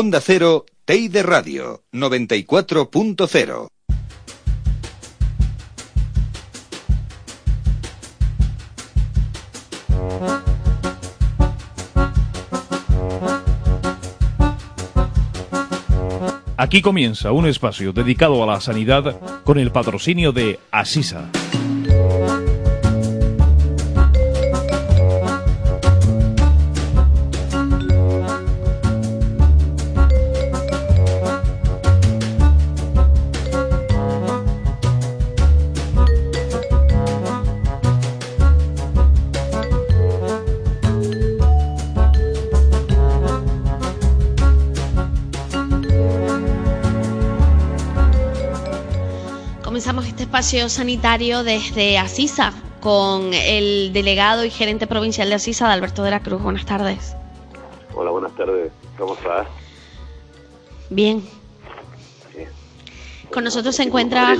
Onda Cero, Teide Radio, 94.0. Aquí comienza un espacio dedicado a la sanidad con el patrocinio de Asisa. Sanitario desde Asisa con el delegado y gerente provincial de Asisa, Alberto de la Cruz. Buenas tardes. Hola, buenas tardes. ¿Cómo estás? Bien. Bien. Con nosotros se encuentra,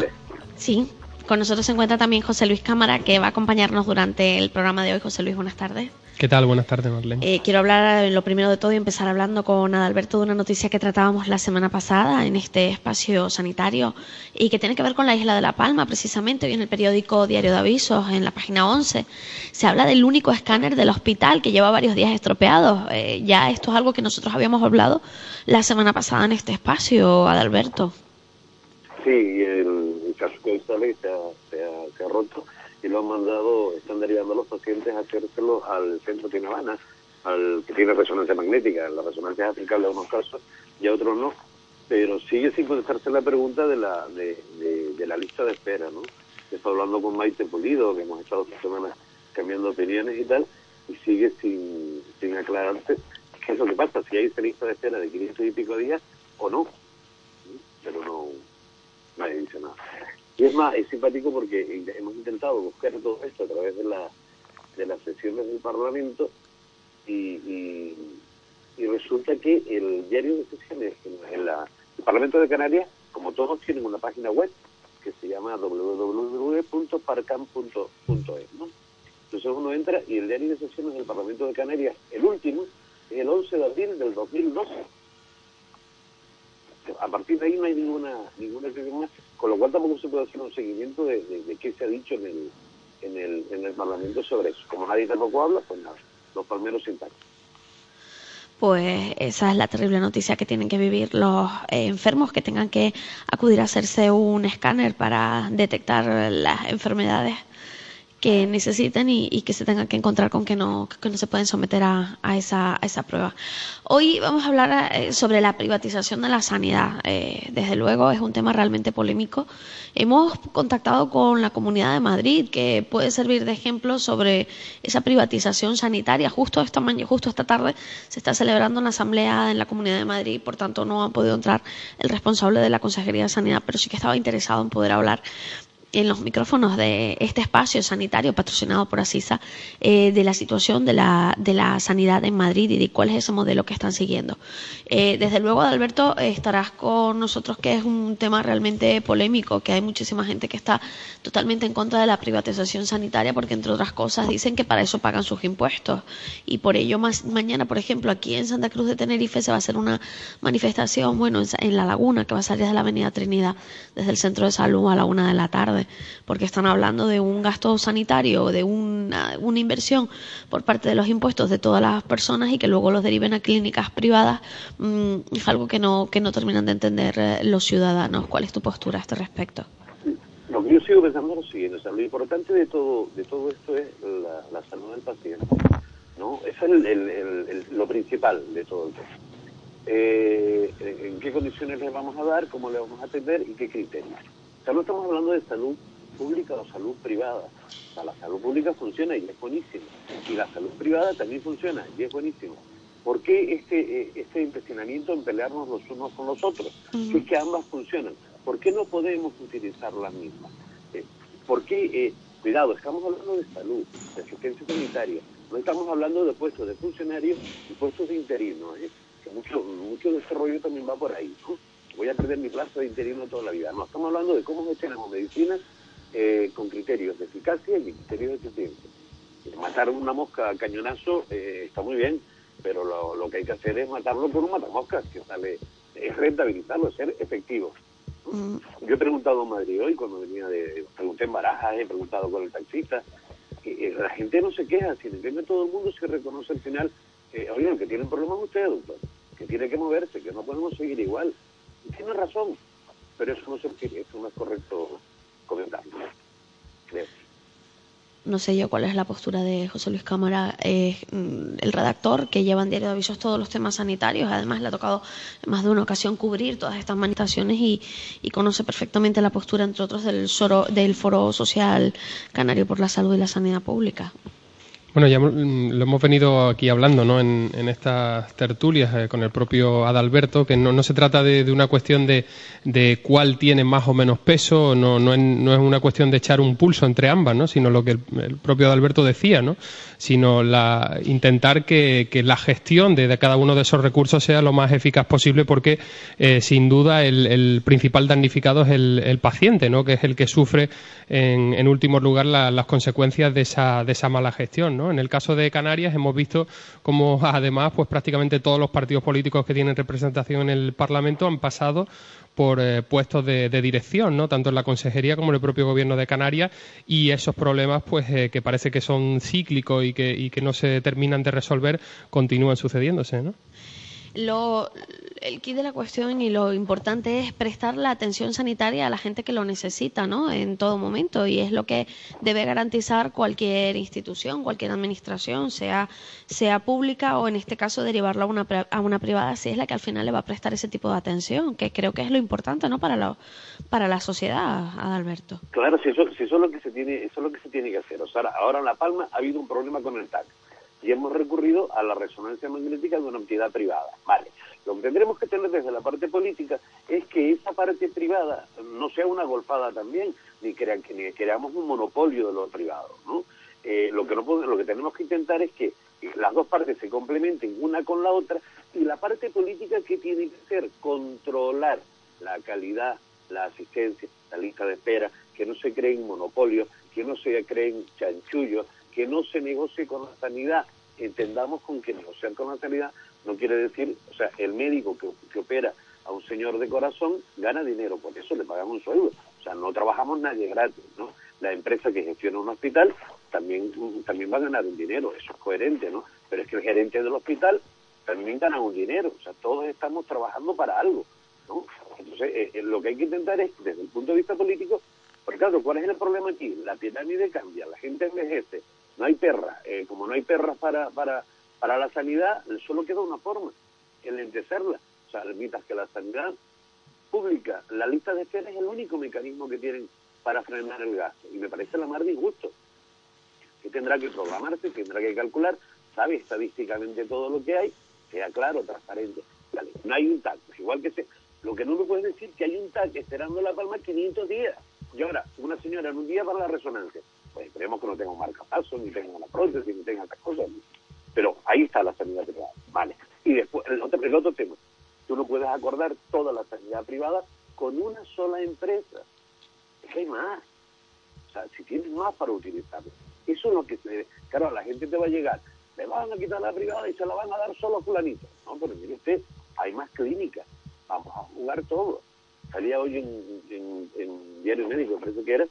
sí, con nosotros se encuentra también José Luis Cámara, que va a acompañarnos durante el programa de hoy. José Luis, buenas tardes. ¿Qué tal? Buenas tardes, Marlene. Eh, quiero hablar eh, lo primero de todo y empezar hablando con Adalberto de una noticia que tratábamos la semana pasada en este espacio sanitario y que tiene que ver con la isla de La Palma, precisamente. Hoy en el periódico Diario de Avisos, en la página 11, se habla del único escáner del hospital que lleva varios días estropeados. Eh, ya esto es algo que nosotros habíamos hablado la semana pasada en este espacio, Adalberto. Sí, el, caso sale se ha, se, ha, se ha roto y lo han mandado, están derivando a los pacientes a hacérselo al centro de Habana, al que tiene resonancia magnética. La resonancia es aplicable a unos casos y a otros no. Pero sigue sin contestarse la pregunta de la, de, de, de la lista de espera, ¿no? Estoy hablando con Maite Pulido, que hemos estado esta semana cambiando opiniones y tal, y sigue sin, sin aclararse qué es lo que pasa, si hay esa lista de espera de 500 y pico días o no. Pero no, nadie dice nada. Y es más, es simpático porque hemos intentado buscar todo esto a través de, la, de las sesiones del Parlamento y, resulta que el diario de sesiones en, en la, el Parlamento de Canarias, como todos, tienen una página web que se llama www.parcam.es. ¿no? Entonces uno entra y el diario de sesiones del Parlamento de Canarias, el último, es el 11 de abril del 2012 a partir de ahí no hay ninguna ninguna más, con lo cual tampoco se puede hacer un seguimiento de, de, qué se ha dicho en el, en el en el Parlamento sobre eso. Como nadie tampoco habla, pues nada, los palmeros intactos. Pues esa es la terrible noticia que tienen que vivir los enfermos que tengan que acudir a hacerse un escáner para detectar las enfermedades que necesiten y, y, que se tengan que encontrar con que no, que no se pueden someter a, a, esa, a esa prueba. Hoy vamos a hablar eh, sobre la privatización de la sanidad. Eh, desde luego es un tema realmente polémico. Hemos contactado con la Comunidad de Madrid, que puede servir de ejemplo sobre esa privatización sanitaria. Justo esta mañana, justo esta tarde se está celebrando una asamblea en la Comunidad de Madrid, por tanto no ha podido entrar el responsable de la Consejería de Sanidad, pero sí que estaba interesado en poder hablar en los micrófonos de este espacio sanitario patrocinado por Asisa eh, de la situación de la, de la sanidad en Madrid y de cuál es ese modelo que están siguiendo. Eh, desde luego, Alberto, estarás con nosotros que es un tema realmente polémico, que hay muchísima gente que está totalmente en contra de la privatización sanitaria porque, entre otras cosas, dicen que para eso pagan sus impuestos. Y por ello, mañana, por ejemplo, aquí en Santa Cruz de Tenerife se va a hacer una manifestación, bueno, en, en La Laguna, que va a salir de la Avenida Trinidad, desde el Centro de Salud a la una de la tarde porque están hablando de un gasto sanitario, de una, una, inversión por parte de los impuestos de todas las personas y que luego los deriven a clínicas privadas, mmm, es algo que no, que no terminan de entender eh, los ciudadanos. ¿Cuál es tu postura a este respecto? Lo que yo sigo pensando es lo siguiente, o sea, lo importante de todo, de todo esto es la, salud del paciente, ¿no? Eso es el, lo principal de todo el tema. Eh, en qué condiciones le vamos a dar, cómo le vamos a atender y qué criterios. Sea, no estamos hablando de salud pública o salud privada. O sea, la salud pública funciona y es buenísima. Y la salud privada también funciona y es buenísimo. ¿Por qué este, eh, este empecinamiento en pelearnos los unos con los otros? es que ambas funcionan. ¿Por qué no podemos utilizar las mismas? Eh, ¿Por qué? Eh, cuidado, estamos hablando de salud, de asistencia sanitaria. No estamos hablando de puestos de funcionarios y puestos de interinos. Que mucho, mucho desarrollo también va por ahí. Voy a perder mi plazo de interino toda la vida. No, estamos hablando de cómo gestionamos medicinas con criterios de eficacia y criterios de eficiencia. Matar una mosca a cañonazo está muy bien, pero lo, que hay que hacer es matarlo por un matamoscas, que sale, es rentabilizarlo, es ser efectivo. Mm. Yo he preguntado en Madrid hoy, cuando venía de, pregunté en Barajas, he preguntado con el taxista, y, la gente no se queja, si entiende todo el mundo se reconoce al final, eh, oye, que tienen problemas usted, doctor, que tiene que moverse, que no podemos seguir igual. Y tiene razón, pero eso no, se, eso no es correcto comentarlo, creo no sé yo cuál es la postura de José Luis Cámara, eh, el redactor que lleva en Diario de Avisos todos los temas sanitarios. Además, le ha tocado más de una ocasión cubrir todas estas manifestaciones y, conoce perfectamente la postura, entre otros, del, del Foro Social Canario por la Salud y la Sanidad Pública. Bueno, ya mm, lo hemos venido aquí hablando ¿no? en, estas tertulias eh, con el propio Adalberto, que no, se trata de, una cuestión de, de, cuál tiene más o menos peso, no, no, es, no, una cuestión de echar un pulso entre ambas, ¿no? sino lo que el, propio Adalberto decía, ¿no? sino la, intentar que, la gestión de, cada uno de esos recursos sea lo más eficaz posible, porque eh, sin duda el, principal damnificado es el, paciente, ¿no? que es el que sufre en, en último lugar las consecuencias de esa, de esa mala gestión. En el caso de Canarias hemos visto cómo además pues prácticamente todos los partidos políticos que tienen representación en el Parlamento han pasado por eh, puestos de, dirección, ¿no? tanto en la consejería como en el propio gobierno de Canarias y esos problemas pues eh, que parece que son cíclicos y que, y que no se terminan de resolver continúan sucediéndose. ¿no? Lo, el kit de la cuestión y lo importante es prestar la atención sanitaria a la gente que lo necesita, ¿no? En todo momento y es lo que debe garantizar cualquier institución, cualquier administración, sea sea pública o en este caso derivarlo a una a una privada, si es la que al final le va a prestar ese tipo de atención, que creo que es lo importante, ¿no? Para la para la sociedad, Adalberto. Claro, si eso, si eso es lo que se tiene, eso es lo que se tiene que hacer. O sea, ahora en La Palma ha habido un problema con el TAC y hemos recurrido a la resonancia magnética de una entidad privada. Vale. Lo que tendremos que tener desde la parte política es que esa parte privada no sea una golfada también, ni, crean, que, ni creamos un monopolio de lo privado. ¿no? Eh, lo, que no lo que tenemos que intentar es que las dos partes se complementen una con la otra y la parte política que tiene que ser controlar la calidad, la asistencia, la lista de espera, que no se creen monopolios, que no se creen chanchullos, que no se negocie con la sanidad. Entendamos con que negociar con la sanidad no quiere decir, o sea, el médico que, que opera a un señor de corazón gana dinero, por eso le pagamos un sueldo. O sea, no trabajamos nadie gratis, ¿no? La empresa que gestiona un hospital también, también va a ganar un dinero, eso es coherente, ¿no? Pero es que el gerente del hospital también gana un dinero, o sea, todos estamos trabajando para algo, ¿no? Entonces, eh, eh, lo que hay que intentar es, desde el punto de vista político, porque claro, ¿cuál es el problema aquí? La pirámide cambia, la gente envejece, no hay perra. Eh, como no hay perras para, para, para la sanidad, solo queda una forma, enlentecerla. O sea, mientras que la sanidad pública, la lista de espera es el único mecanismo que tienen para frenar el gasto. Y me parece la más disgusto. Que tendrá que programarse, tendrá que calcular, sabe estadísticamente todo lo que hay, sea claro, transparente. no hay un TAC, pues igual que se... Lo que no me puedes decir que hay un TAC esperando la palma 500 días. Y ahora, una señora en un día para la resonancia. Pues esperemos que no tenga un marcapaso, ni tenga una prótesis, ni tenga otras cosas. Pero ahí está la sanidad privada. Vale. Y después, el otro, el otro tema. Tú no puedes acordar toda la sanidad privada con una sola empresa. Es que hay más. O sea, si tienes más para utilizarlo. Eso es lo que se... Claro, la gente te va a llegar. Le van a quitar la privada y se la van a dar solo a fulanito. No, pero mire usted, hay más clínicas. Vamos a jugar todo. Salía hoy en, en, Diario Médico, parece que era,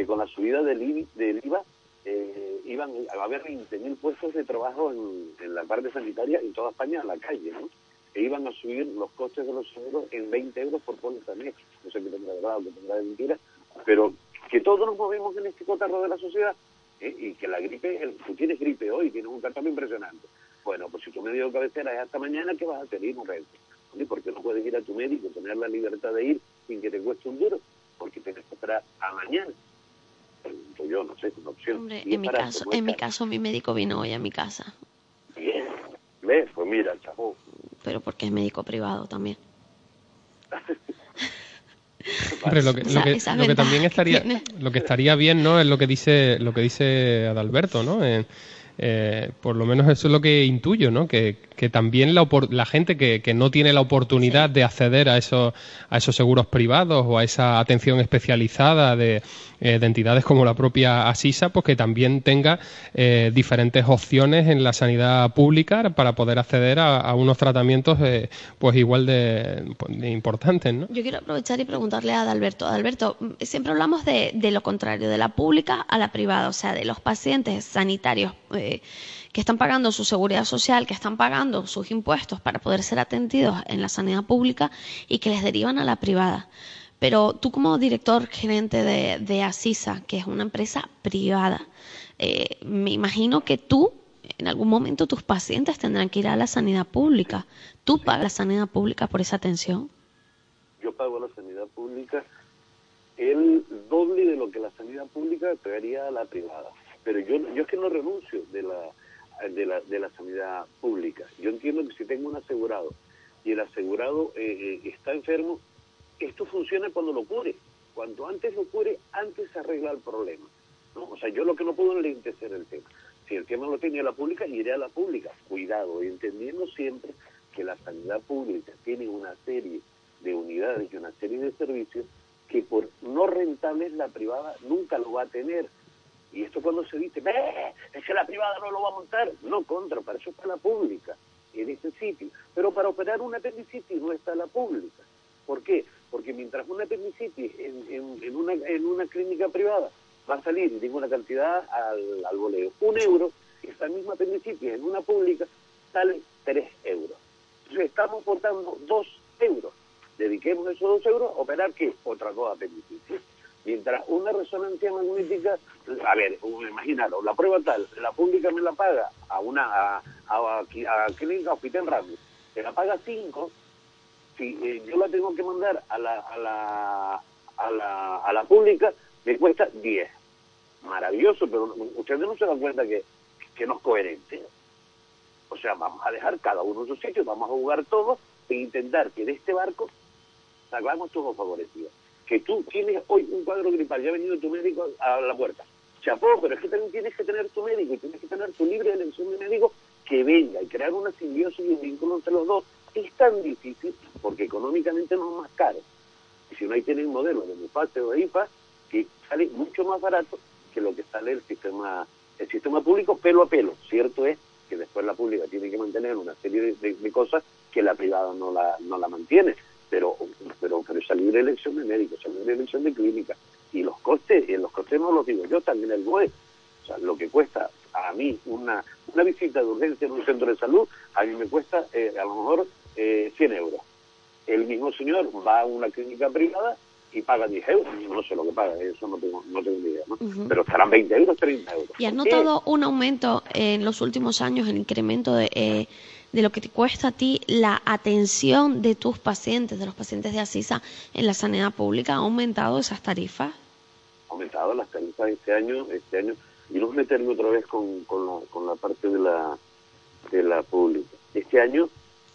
que con la subida del, del IVA eh, iban a haber 20.000 puestos de trabajo en, la parte sanitaria en toda España, en la calle, ¿no? E iban a subir los costes de los seguros en 20 euros por póliza mes. No sé qué tendrá de verdad qué tendrá de mentira, pero que todos nos movemos en este cotarro de la sociedad ¿eh? y que la gripe, el, tú tienes gripe hoy, tienes un catarro impresionante. Bueno, pues si tu médico de cabecera es hasta mañana, ¿qué vas a tener? Un ¿Por qué no puedes ir a tu médico, tener la libertad de ir sin que te cueste un duro? porque tienes que esperar a mañana. Yo, no sé, una opción. Hombre, en mi, caso, en mi caso, mi médico vino hoy a mi casa. Bien, ¿ves? Pues mira, chavo. Pero porque es médico privado también. lo que, lo que, también estaría lo que estaría bien no es lo que dice lo que dice Adalberto no eh, eh, por lo menos eso es lo que intuyo, ¿no? Que, también la, la gente que, que, no tiene la oportunidad de acceder a esos, a esos seguros privados o a esa atención especializada de, eh, de entidades como la propia Asisa, pues que también tenga eh, diferentes opciones en la sanidad pública para poder acceder a, unos tratamientos pues igual pues, de, importantes, ¿no? Yo quiero aprovechar y preguntarle a Adalberto. Adalberto, siempre hablamos de, de lo contrario, de la pública a la privada, o sea, de los pacientes sanitarios que están pagando su seguridad social, que están pagando sus impuestos para poder ser atendidos en la sanidad pública y que les derivan a la privada. Pero tú como director gerente de, Asisa, que es una empresa privada, eh, me imagino que tú, en algún momento tus pacientes tendrán que ir a la sanidad pública. ¿Tú pagas la sanidad pública por esa atención? Yo pago la sanidad pública el doble de lo que la sanidad pública pagaría a la privada pero yo, yo es que no renuncio de la, de la, de la sanidad pública. Yo entiendo que si tengo un asegurado y el asegurado eh, eh, está enfermo, esto funciona cuando lo cure. Cuanto antes lo cure, antes se arregla el problema. O sea, yo lo que no puedo es el tema. Si el tema lo tiene la pública, iré a la pública. Cuidado, entendiendo siempre que la sanidad pública tiene una serie de unidades y una serie de servicios que por no rentables la privada nunca lo va a tener y esto cuando se dice, es que la privada no lo va a montar. No, contra, para eso está la pública, en ese sitio. Pero para operar una apendicitis no está la pública. ¿Por qué? Porque mientras una apendicitis en, una, clínica privada va a salir, digo una cantidad al, al un euro, esa misma apendicitis en una pública sale tres euros. Entonces estamos aportando dos euros. Dediquemos esos dos euros a operar, ¿qué? Otra cosa apendicitis. Mientras una resonancia magnética, a ver, imagínalo, la prueba tal, la pública me la paga a una a, a, a clínica Hospital Ramos, se la paga 5, si eh, yo la tengo que mandar a la, a la, a la, a la pública, me cuesta 10. Maravilloso, pero ustedes no se dan cuenta que, que no es coherente. O sea, vamos a dejar cada uno en su sitio, vamos a jugar todos e intentar que de este barco salgamos todos favorecidos que tú tienes hoy un cuadro gripal, ya ha venido tu médico a la puerta. Chapó, pero es que también tienes que tener tu médico y tienes que tener tu libre elección de médico que venga y crear una simbiosis y un vínculo entre los dos. Es tan difícil porque económicamente no es más caro. Y si no hay tienen modelo de MUFASE o de IFA que sale mucho más barato que lo que sale el sistema el sistema público pelo a pelo. Cierto es que después la pública tiene que mantener una serie de, cosas que la privada no la, no la mantiene pero, pero, pero esa libre elección de médicos, esa libre elección de clínica. Y los costes, y los costes no los digo yo, también el BOE. O sea, lo que cuesta a mí una, una visita de urgencia en un centro de salud, a mí me cuesta eh, a lo mejor eh, 100 euros. El mismo señor va a una clínica privada y paga 10 euros. No sé lo que paga, eso no tengo, no tengo ni idea. ¿no? Pero estarán 20 euros, 30 euros. ¿Y has notado un aumento en los últimos años, el incremento de, eh, de lo que te cuesta a ti la atención de tus pacientes, de los pacientes de Asisa en la sanidad pública? ¿Ha aumentado esas tarifas? Ha aumentado las tarifas este año, este año, y no meterme otra vez con, con, la, con la parte de la, de la pública. Este año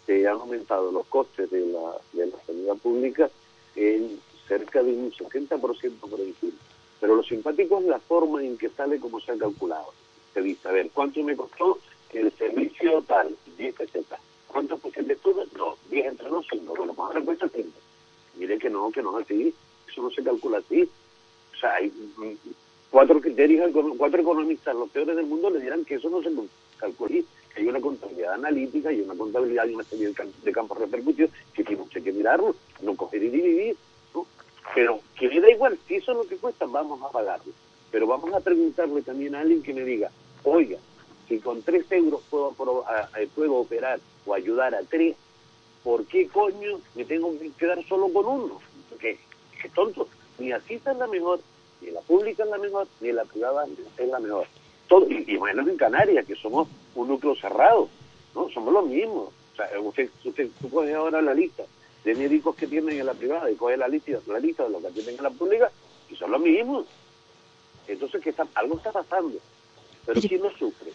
se han aumentado los costes de la, de la sanidad pública en cerca de un 60% por encima. Pero lo simpático es la forma en que sale como se ha calculado. Se dice, a ver, ¿cuánto me costó el servicio tal? 10 pesetas. ¿Cuánto puse de todo? No, 10 entre los 5. Bueno, pues ahora cuesta 30. Mire que no, que no es así. Eso no se calcula así. O sea, hay mm, cuatro criterios, cuatro economistas, los peores del mundo, le dirán que eso no se calcula. Que hay una contabilidad analítica y una contabilidad y una serie de campos repercutidos que tenemos que mirarlo, no coger y dividir. Pero que me da igual, si eso es lo que cuesta, vamos a pagarlo. Pero vamos a preguntarle también a alguien que me diga, oiga, si con tres euros puedo, puedo operar o ayudar a tres, ¿por qué coño me tengo que quedar solo con uno? Porque es tonto. Ni así es la mejor, ni la pública es la mejor, ni la privada es la mejor. Todo, y, bueno, en Canarias, que somos un núcleo cerrado, ¿no? Somos los mismos. O sea, usted, usted tú ahora la lista de médicos que tienen en la privada y coge la lista, la lista de los que tienen en la pública y son los mismos. Entonces, que está, algo está pasando. Pero, si no sufre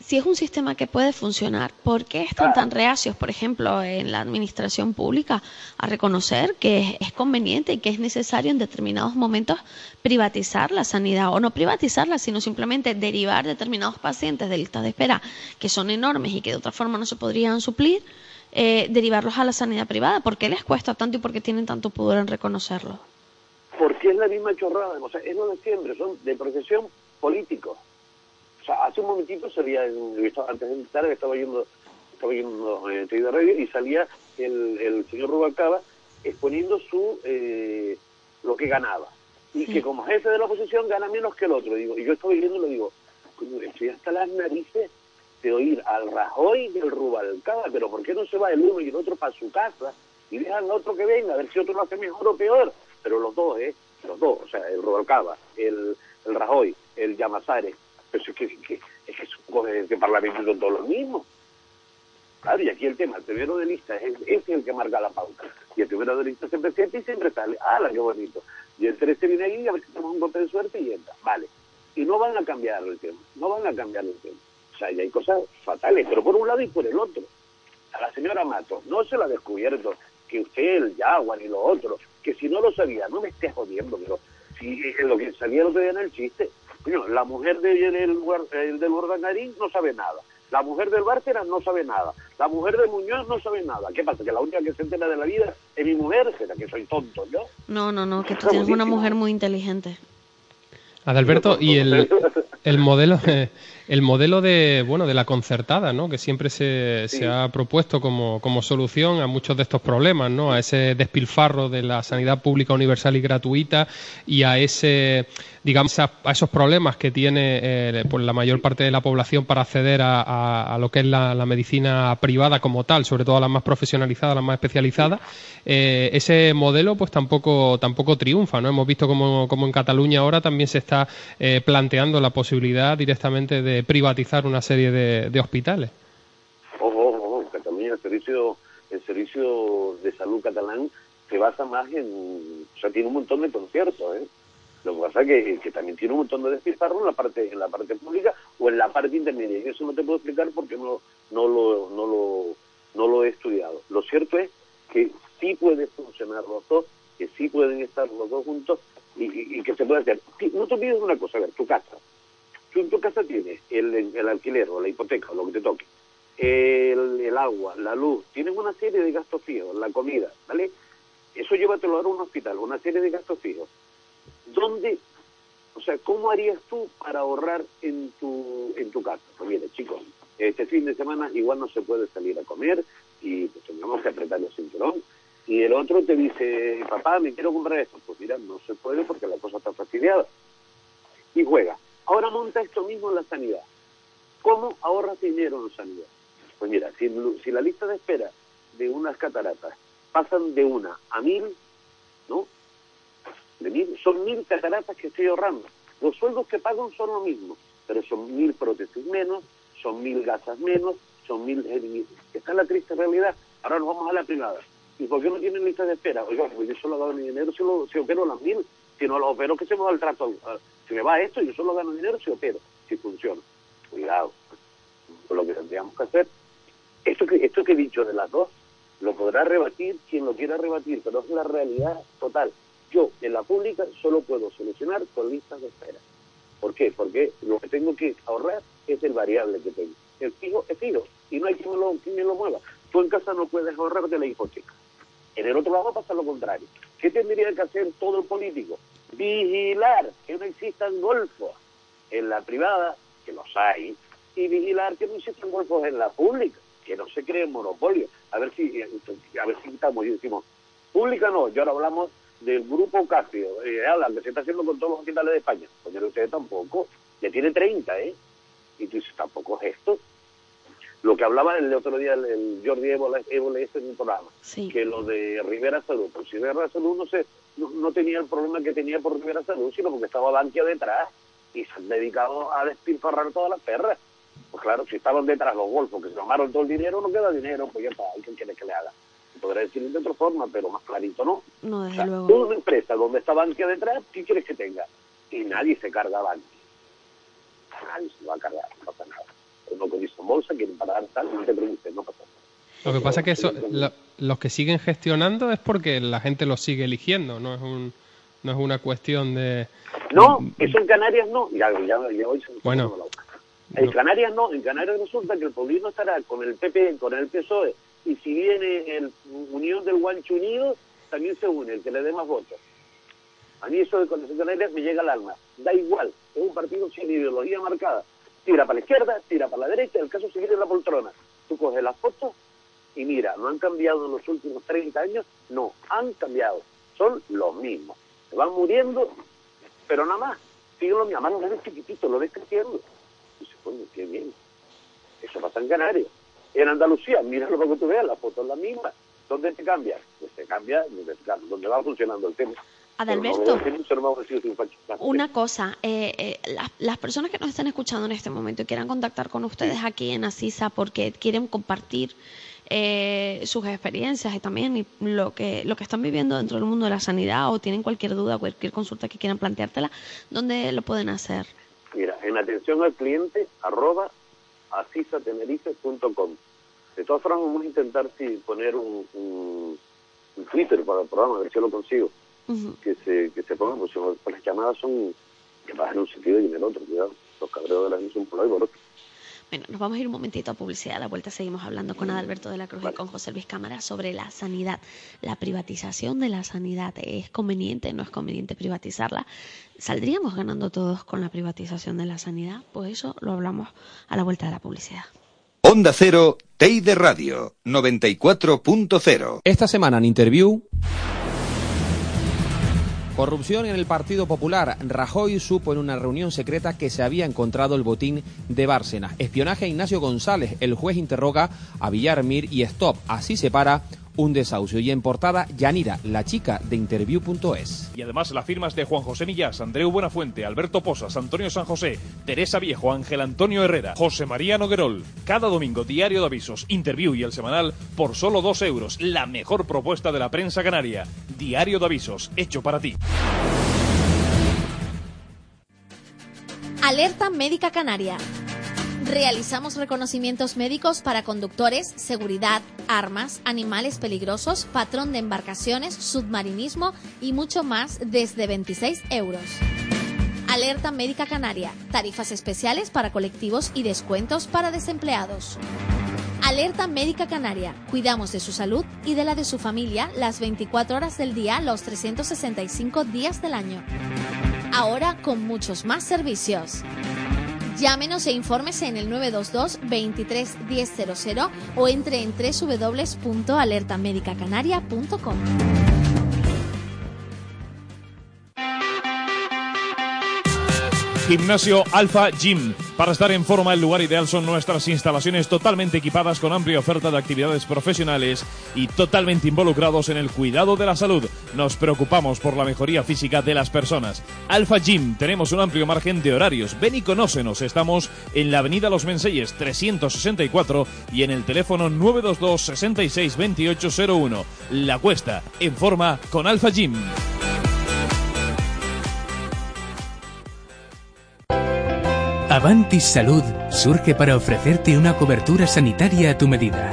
Si es un sistema que puede funcionar, ¿por qué están tan reacios, por ejemplo, en la administración pública, a reconocer que es conveniente y que es necesario en determinados momentos privatizar la sanidad? O no privatizarla, sino simplemente derivar determinados pacientes de listas de espera que son enormes y que de otra forma no se podrían suplir, eh, derivarlos a la sanidad privada. ¿Por qué les cuesta tanto y por qué tienen tanto pudor en reconocerlo? Porque es la misma chorrada, o sea, es lo de siempre, son de profesión políticos hace un momentito salía, antes de entrar, estaba yendo, estaba yendo en de radio y salía el, el señor Rubalcaba exponiendo su eh, lo que ganaba. Y que como jefe de la oposición gana menos que el otro. Digo, y yo estoy viendo y lo digo, estoy hasta las narices de oír al Rajoy del Rubalcaba, pero ¿por qué no se va el uno y el otro para su casa y dejan al otro que venga, a ver si otro lo hace mejor o peor? Pero los dos, ¿eh? Los dos, o sea, el Rubalcaba, el, el Rajoy, el Llamazares, pero es que, es que, es que de este parlamento son todos los mismos. Claro, y aquí el tema, el primero de lista es, es el que marca la pauta. Y el primero de lista se presenta y siempre sale. ¡Ah, qué bonito! Y el 13 viene ahí a ver si tenemos un golpe de suerte y entra. Vale. Y no van a cambiar el tema. No van a cambiar el tema. Sea, y hay cosas fatales, pero por un lado y por el otro. A la señora Mato no se la ha descubierto que usted, el Yagua ni lo otro, que si no lo sabía, no me esté jodiendo, pero si lo que salía el otro día en el chiste, la mujer de, del, del Urdangarín no sabe nada. La mujer del Bárcera no sabe nada. La mujer de Muñoz no sabe nada. ¿Qué pasa? ¿Que la única que se entera de la vida es mi mujer? ¿Será que soy tonto yo? No, no, no, que tú tienes una mujer muy inteligente. Adalberto, y el, el modelo el modelo de bueno de la concertada no que siempre se, se ha propuesto como, como, solución a muchos de estos problemas no a ese despilfarro de la sanidad pública universal y gratuita y a ese digamos a, esos problemas que tiene eh, pues la mayor parte de la población para acceder a, a, lo que es la, la, medicina privada como tal sobre todo a las más profesionalizadas las más especializadas eh, ese modelo pues tampoco tampoco triunfa no hemos visto como, como en Cataluña ahora también se está eh, planteando la posibilidad directamente de privatizar una serie de, hospitales. Ojo, ojo, Cataluña, el servicio, el servicio de salud catalán se basa más en, o sea, tiene un montón de conciertos, ¿eh? Lo que pasa es que, también tiene un montón de despilfarro en la parte en la parte pública o en la parte intermedia. Y eso no te puedo explicar porque no, no, lo, no, lo, no lo he estudiado. Lo cierto es que sí puede funcionar los dos, que sí pueden estar los dos juntos y, que se puede hacer. No te olvides una cosa, a ver, tu casa. Tú en tu casa tienes el, alquiler o la hipoteca o lo que te toque, el, agua, la luz, tienes una serie de gastos fijos, la comida, ¿vale? Eso llévatelo a un hospital, una serie de gastos fijos. ¿Dónde, o sea, cómo harías tú para ahorrar en tu, en tu casa? Pues mire, chicos, este fin de semana igual no se puede salir a comer y pues tengamos que apretar el cinturón y el otro te dice, papá, me quiero comprar esto. Pues mira, no se puede porque la cosa está fastidiada. Y juega. Ahora monta esto mismo en la sanidad. ¿Cómo ahorras dinero en sanidad? Pues mira, si, si la lista de espera de unas cataratas pasan de una a mil, ¿no? De mil, son mil cataratas que estoy ahorrando. Los sueldos que pagan son lo mismo, pero son mil prótesis menos, son mil gasas menos, son mil... Esta es la triste realidad. Ahora nos vamos a la privada. ¿Y por qué no tienen lista de espera? Oiga, pues yo solo gano dinero si, lo, si opero las mil. Si no lo opero, que se me va el trato. Si me va esto, yo solo gano dinero si opero, si funciona. Cuidado. Lo que tendríamos que hacer, esto que, esto que he dicho de las dos, lo podrá rebatir quien lo quiera rebatir, pero es la realidad total. Yo, en la pública, solo puedo solucionar con listas de espera. ¿Por qué? Porque lo que tengo que ahorrar es el variable que tengo. El fijo es fijo y no hay quien me lo, quien me lo mueva. Tú en casa no puedes ahorrar de la hipoteca. En el otro lado pasa lo contrario. ¿Qué tendría que hacer todo el político? Vigilar que no existan golfos en la privada, que los hay, y vigilar que no existan golfos en la pública, que no se creen monopolio. A ver si, a ver si estamos y decimos, pública no, y ahora hablamos del grupo Casio, eh, que se está haciendo con todos los hospitales de España. Pues ustedes tampoco, ya tiene 30, ¿eh? Y tú dices, tampoco es esto lo que hablaba el otro día el, Jordi Evo, Evo en un programa, que lo de Rivera Salud, pues Rivera Salud no, se, no, tenía el problema que tenía por Rivera Salud, sino porque estaba Bankia detrás y se han dedicado a despilfarrar todas las perras. Pues claro, si estaban detrás los golfos que se tomaron todo el dinero, no queda dinero, pues ya está, hay quiere que le haga. podrá decir de otra forma, pero más clarito no. No, O desde sea, luego. una empresa donde está Bankia detrás, ¿qué quieres que tenga? Y nadie se carga a Bankia. Nadie se va a cargar, no pasa nada. Uno que hizo bolsa, quieren parar tal, no te preocupes, no pasa nada. Lo que pasa es que eso, lo- los que siguen gestionando es porque la gente los sigue eligiendo, no es un no es una cuestión de No, eso en Canarias no. Ya, ya, ya hoy se me Bueno. la boca. En No. Canarias no. En Canarias resulta que el pueblino estará con el PP, con el PSOE, y si viene el Unión del Guancho Unido, también se une, el que le dé más votos. A mí eso de Coalición Canarias me llega al alma. Da igual, es un partido sin ideología marcada. Tira para la izquierda, tira para la derecha, el caso seguir en la poltrona. Tú coges las fotos y mira, ¿no han cambiado en los últimos 30 años? No, han cambiado. Son los mismos. Se van muriendo, pero nada más. Siguen los mismos. Además, lo ves chiquitito, lo ves creciendo. Y se pone, qué bien. Eso pasa en Canarias. En Andalucía, míralo para que tú veas, la foto es la misma. ¿Dónde te cambia? Pues te cambia donde va funcionando el tema. Adalberto. voy a decir mucho, no vamos a decir sin facha. Una cosa, eh, eh, las, las personas que nos están escuchando en este momento y quieran contactar con ustedes aquí en Asisa porque quieren compartir eh, sus experiencias y también lo que lo que están viviendo dentro del mundo de la sanidad o tienen cualquier duda, cualquier consulta que quieran planteártela, ¿dónde lo pueden hacer? Mira, en atención al cliente, arroba asisatenerife.com. De todas formas, vamos a intentar sí, poner un, un, un Twitter para el programa, a ver si lo consigo. Que se, que se ponga, pues, pues las llamadas son que van en un sentido y en el otro, cuidado. Los cabreos de la gente son por ahí por otro. Bueno, nos vamos a ir un momentito a publicidad. A la vuelta seguimos hablando con Adalberto de la Cruz y con José Luis Cámara sobre la sanidad. La privatización de la sanidad. ¿Es conveniente? ¿No es conveniente privatizarla? ¿Saldríamos ganando todos con la privatización de la sanidad? Pues eso lo hablamos a la vuelta de la publicidad. Onda Cero, Teide Radio, 94.0. Esta semana en Interview. Corrupción en el Partido Popular. Rajoy supo en una reunión secreta que se había encontrado el botín de Bárcena. Espionaje a Ignacio González. El juez interroga a Villar Mir y Stop. Así se para un desahucio. Y en portada, Yanira, la chica de Interview.es. Y además las firmas de Juan José Millás, Andreu Buenafuente, Alberto Posas, Antonio San José, Teresa Viejo, Ángel Antonio Herrera, José María Noguerol. Cada domingo, diario de avisos, interview y el semanal por solo dos euros. La mejor propuesta de la prensa canaria. Diario de avisos, hecho para ti. Alerta Médica Canaria. Realizamos reconocimientos médicos para conductores, seguridad, armas, animales peligrosos, patrón de embarcaciones, submarinismo y mucho más desde 26 euros. Alerta Médica Canaria. Tarifas especiales para colectivos y descuentos para desempleados. Alerta Médica Canaria. Cuidamos de su salud y de la de su familia las 24 horas del día, los 365 días del año. Ahora con muchos más servicios. Llámenos e infórmese en el 922 23 1000 o entre en www.alertamedicacanaria.com. Gimnasio Alfa Gym. Para estar en forma, el lugar ideal son nuestras instalaciones totalmente equipadas con amplia oferta de actividades profesionales y totalmente involucrados en el cuidado de la salud. Nos preocupamos por la mejoría física de las personas. Alfa Gym, tenemos un amplio margen de horarios. Ven y conócenos. Estamos en la Avenida Los Menseyes 364 y en el teléfono 922 66 2801. La Cuesta, en forma con Alfa Gym. Avantis Salud surge para ofrecerte una cobertura sanitaria a tu medida.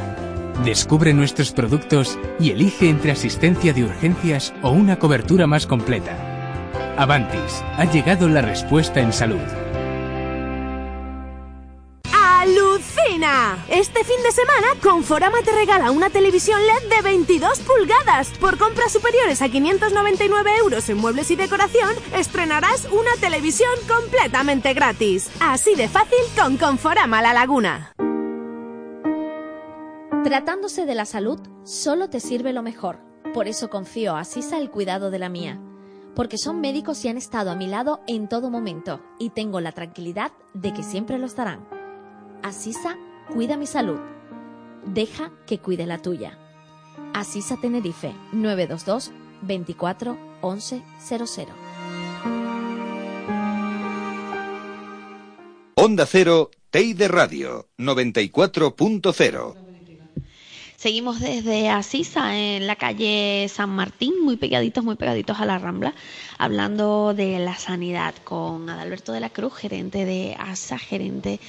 Descubre nuestros productos y elige entre asistencia de urgencias o una cobertura más completa. Avantis, ha llegado la respuesta en salud. Este fin de semana, Conforama te regala una televisión LED de 22 pulgadas. Por compras superiores a 599 euros en muebles y decoración, estrenarás una televisión completamente gratis. Así de fácil con Conforama La Laguna. Tratándose de la salud, solo te sirve lo mejor. Por eso confío a Sisa el cuidado de la mía. Porque son médicos y han estado a mi lado en todo momento. Y tengo la tranquilidad de que siempre lo estarán. Cuida mi salud. Deja que cuide la tuya. Asisa Tenerife 922 24 11 00. Onda Cero, Teide Radio, 94.0. Seguimos desde Asisa, en la calle San Martín, muy pegaditos, muy pegaditos a la Rambla, hablando de la sanidad con Adalberto de la Cruz, gerente de ASA, gerente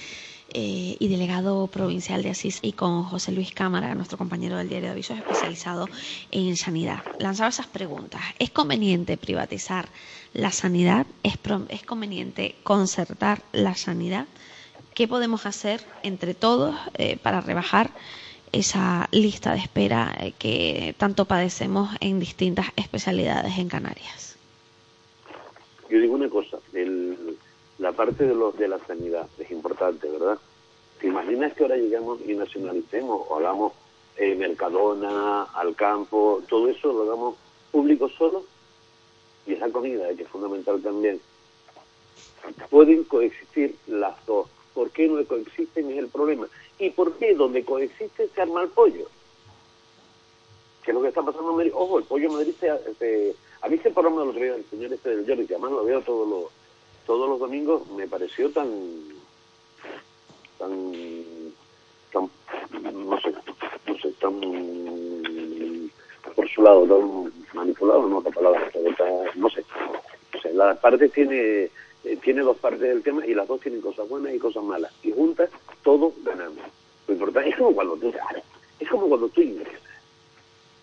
eh, y delegado provincial de Asís, y con José Luis Cámara, nuestro compañero del diario de avisos especializado en sanidad. Lanzaba esas preguntas. ¿Es conveniente privatizar la sanidad? ¿Es, es conveniente concertar la sanidad? ¿Qué podemos hacer entre todos eh, para rebajar esa lista de espera eh, que tanto padecemos en distintas especialidades en Canarias? Yo digo una cosa, la parte de, los, de la sanidad es importante, ¿verdad? ¿Te imaginas que ahora llegamos y nacionalicemos o hagamos eh, Mercadona, al campo, todo eso lo hagamos público solo? Y esa comida, que es fundamental también. Pueden coexistir las dos. ¿Por qué no coexisten? Es el problema. ¿Y por qué donde coexiste se arma el pollo? ¿Qué es lo que está pasando en Madrid? Ojo, el pollo en Madrid se, a mí ese programa los días del señor este del Jordi, que además lo veo todos los, todos los domingos, me pareció tan, tan, tan, no sé, no sé, tan por su lado, tan manipulado, no otra palabra, no sé. O sea, la parte tiene eh, tiene dos partes del tema y las dos tienen cosas buenas y cosas malas. Y juntas, todo ganamos. Lo importante es como cuando tú, es como cuando tú ingresas.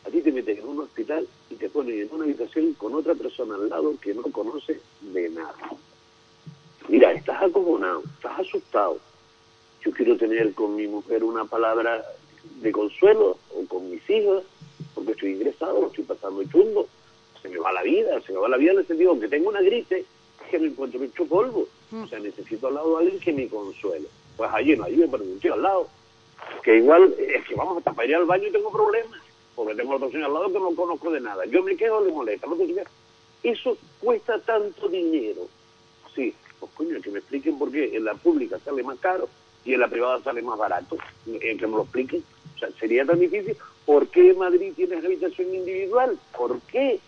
A ti te meten en un hospital y te ponen en una habitación con otra persona al lado que no conoce de nada. Mira, estás acojonado, estás asustado. Yo quiero tener con mi mujer una palabra de consuelo o con mis hijos, porque estoy ingresado, estoy pasando chungo, se me va la vida, se me va la vida en el sentido que tengo una gripe que me encuentro mucho polvo. Mm. O sea, necesito al lado de alguien que me consuele. Pues allí no, allí me ponen un tío al lado. Que igual es que vamos, hasta para ir al baño y tengo problemas. Porque tengo a otro señor al lado que no conozco de nada. Yo me quedo, le molesta. ¿no? Eso cuesta tanto dinero. Sí, pues coño, que me expliquen por qué en la pública sale más caro y en la privada sale más barato. Eh, que me lo expliquen. O sea, sería tan difícil. ¿Por qué Madrid tiene habitación individual? ¿Por qué?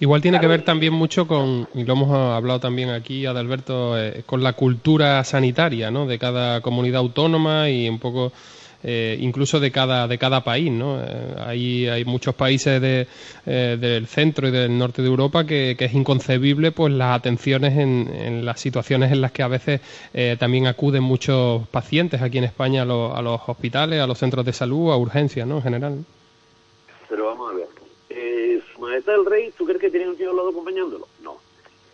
Igual tiene que ver también mucho con, y lo hemos hablado también aquí, Adalberto, eh, con la cultura sanitaria ¿no? de cada comunidad autónoma y un poco eh, incluso de cada, de cada país. ¿no? Eh, hay, hay muchos países de, del centro y del norte de Europa que, es inconcebible pues las atenciones en, en, las situaciones en las que a veces también acuden muchos pacientes aquí en España a, a, los hospitales, a los centros de salud, a urgencias ¿no? en general. Pero vamos a ver Majestad del Rey, ¿tú crees que tenía un tío al lado acompañándolo? No.